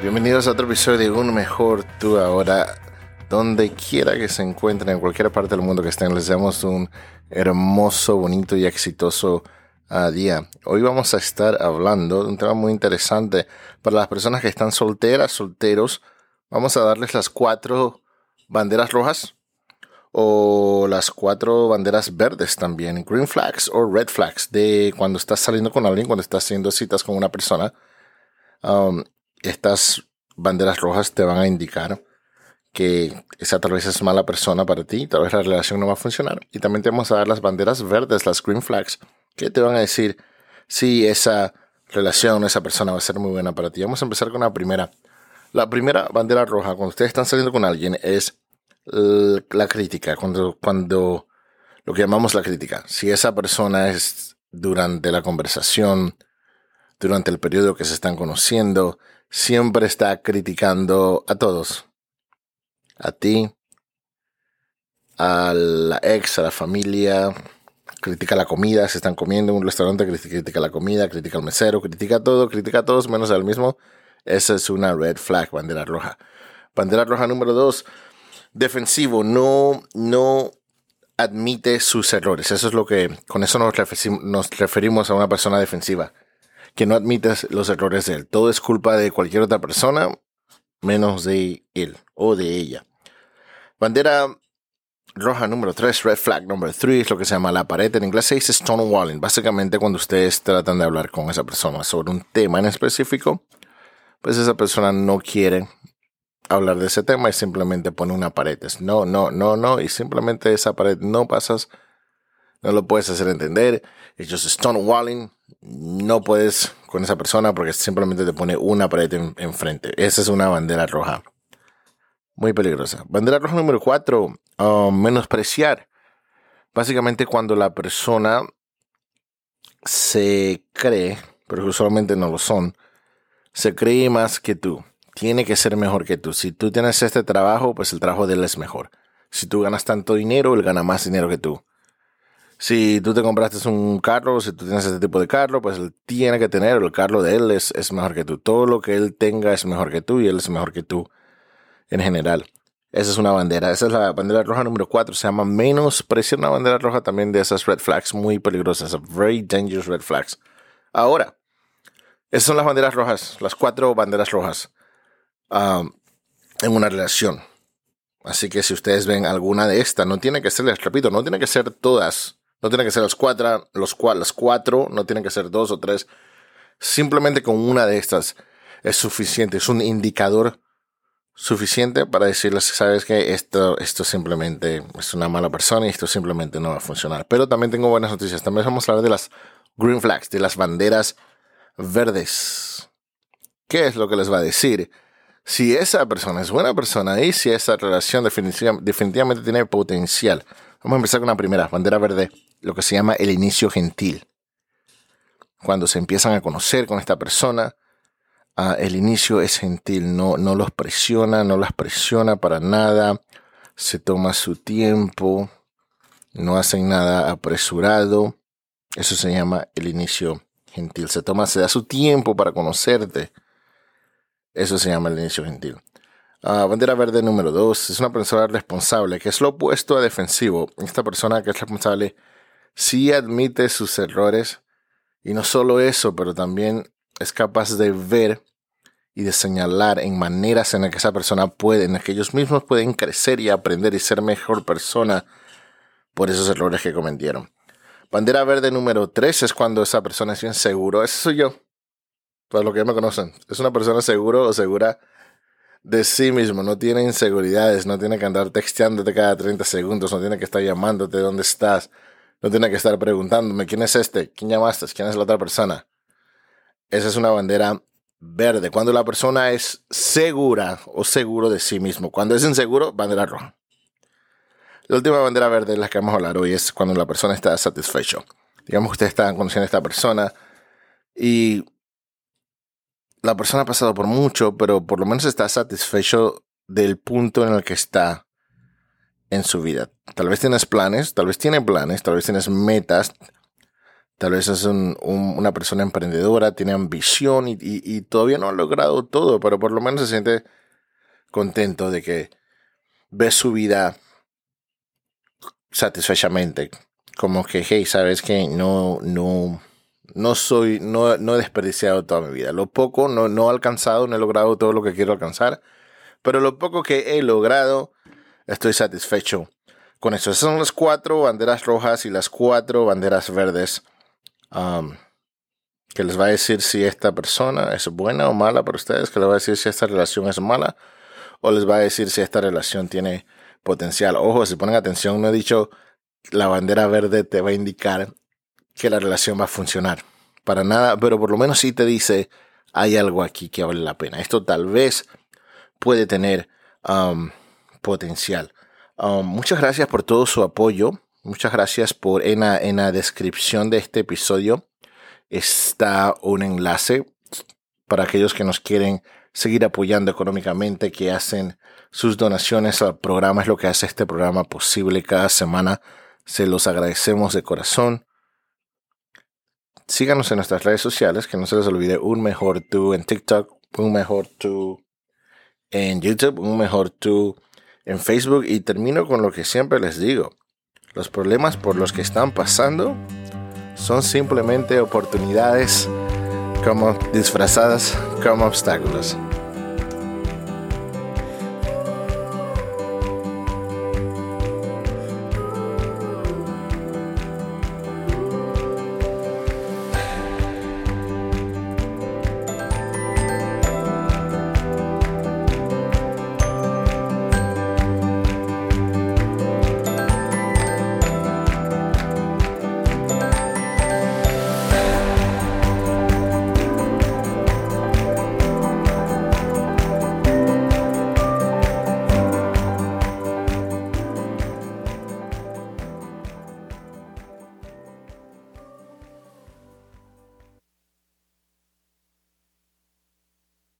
Bienvenidos a otro episodio de Un Mejor Tú Ahora. Donde quiera que se encuentren, en cualquier parte del mundo que estén, les deseamos un hermoso, bonito y exitoso uh, día. Hoy vamos a estar hablando de un tema muy interesante para las personas que están solteras, solteros. Vamos a darles las cuatro banderas rojas o las cuatro banderas verdes también, green flags o red flags, de cuando estás saliendo con alguien, cuando estás haciendo citas con una persona. Um, estas banderas rojas te van a indicar que esa tal vez es mala persona para ti, tal vez la relación no va a funcionar. Y también te vamos a dar las banderas verdes, las green flags, que te van a decir si esa relación, esa persona va a ser muy buena para ti. Vamos a empezar con la primera. La primera bandera roja, cuando ustedes están saliendo con alguien, es la crítica, cuando, cuando lo que llamamos la crítica. Si esa persona es durante la conversación, durante el periodo que se están conociendo, siempre está criticando a todos. A ti, a la ex, a la familia, critica la comida, se están comiendo en un restaurante, critica la comida, critica al mesero, critica todo, critica a todos menos al mismo. Esa es una red flag, bandera roja. Bandera roja número dos, defensivo, no, no admite sus errores. Eso es lo que, con eso nos nos referimos a una persona defensiva que no admites los errores de él. Todo es culpa de cualquier otra persona, menos de él o de ella. Bandera roja número 3, red flag número 3, es lo que se llama la pared. En inglés se dice stonewalling. Básicamente cuando ustedes tratan de hablar con esa persona sobre un tema en específico, pues esa persona no quiere hablar de ese tema y simplemente pone una pared. Es no, no, no, no. Y simplemente esa pared no pasas, no lo puedes hacer entender. Es just stonewalling no puedes con esa persona porque simplemente te pone una pared enfrente. esa es una bandera roja. Muy peligrosa. Bandera roja número cuatro, um, menospreciar. Básicamente cuando la persona se cree, pero usualmente no lo son, se cree más que tú. Tiene que ser mejor que tú. Si tú tienes este trabajo, pues el trabajo de él es mejor. Si tú ganas tanto dinero, él gana más dinero que tú. Si tú te compraste un carro, si tú tienes este tipo de carro, pues él tiene que tener, el carro de él es, es mejor que tú. Todo lo que él tenga es mejor que tú y él es mejor que tú en general. Esa es una bandera. Esa es la bandera roja número 4. Se llama menospreciar una bandera roja también de esas red flags muy peligrosas. Very dangerous red flags. Ahora, esas son las banderas rojas, las cuatro banderas rojas um, en una relación. Así que si ustedes ven alguna de estas, no tiene que ser, les repito, no tiene que ser todas no tiene que ser los cuatro, los, las cuatro, no tienen que ser dos o tres. Simplemente con una de estas es suficiente, es un indicador suficiente para decirles, sabes que esto, esto simplemente es una mala persona y esto simplemente no va a funcionar. Pero también tengo buenas noticias. También vamos a hablar de las green flags, de las banderas verdes. ¿Qué es lo que les va a decir? Si esa persona es buena persona y si esa relación definitivamente tiene potencial. Vamos a empezar con la primera, bandera verde lo que se llama el inicio gentil. Cuando se empiezan a conocer con esta persona, ah, el inicio es gentil, no, no los presiona, no las presiona para nada, se toma su tiempo, no hacen nada apresurado. Eso se llama el inicio gentil. Se toma, se da su tiempo para conocerte. Eso se llama el inicio gentil. Ah, bandera verde número dos es una persona responsable, que es lo opuesto a defensivo. Esta persona que es responsable sí admite sus errores y no solo eso, pero también es capaz de ver y de señalar en maneras en las que esa persona puede, en las que ellos mismos pueden crecer y aprender y ser mejor persona por esos errores que cometieron. Bandera verde número 3 es cuando esa persona es bien seguro. Ese soy yo. Para los que me conocen. Es una persona seguro o segura de sí mismo. No tiene inseguridades. No tiene que andar texteándote cada 30 segundos. No tiene que estar llamándote dónde estás. No tiene que estar preguntándome quién es este, quién llamaste, quién es la otra persona. Esa es una bandera verde. Cuando la persona es segura o seguro de sí mismo. Cuando es inseguro, bandera roja. La última bandera verde de la que vamos a hablar hoy es cuando la persona está satisfecho. Digamos que usted está conociendo a esta persona y la persona ha pasado por mucho, pero por lo menos está satisfecho del punto en el que está en su vida. Tal vez tienes planes, tal vez tiene planes, tal vez tienes metas, Tal vez es una persona emprendedora, tiene ambición y, todavía no ha logrado todo, pero por lo menos se siente contento de que ve su vida satisfechamente. Como que, hey, sabes que no, no, no soy, no, no he desperdiciado toda mi vida. Lo poco, no, no he alcanzado, no he logrado todo lo que quiero alcanzar, pero lo poco que he logrado, estoy satisfecho con eso. Esas son las cuatro banderas rojas y las cuatro banderas verdes Um, que les va a decir si esta persona es buena o mala para ustedes, que les va a decir si esta relación es mala o les va a decir si esta relación tiene potencial. Ojo, si ponen atención, no he dicho la bandera verde te va a indicar que la relación va a funcionar. Para nada, pero por lo menos sí te dice hay algo aquí que vale la pena. Esto tal vez puede tener um, potencial. Um, muchas gracias por todo su apoyo. Muchas gracias por en la, en la descripción de este episodio está un enlace para aquellos que nos quieren seguir apoyando económicamente, que hacen sus donaciones al programa, es lo que hace este programa posible cada semana. Se los agradecemos de corazón. Síganos en nuestras redes sociales, que no se les olvide un mejor tú en TikTok, un mejor tú en YouTube, un mejor tú en Facebook y termino con lo que siempre les digo. Los problemas por los que están pasando son simplemente oportunidades como disfrazadas como obstáculos.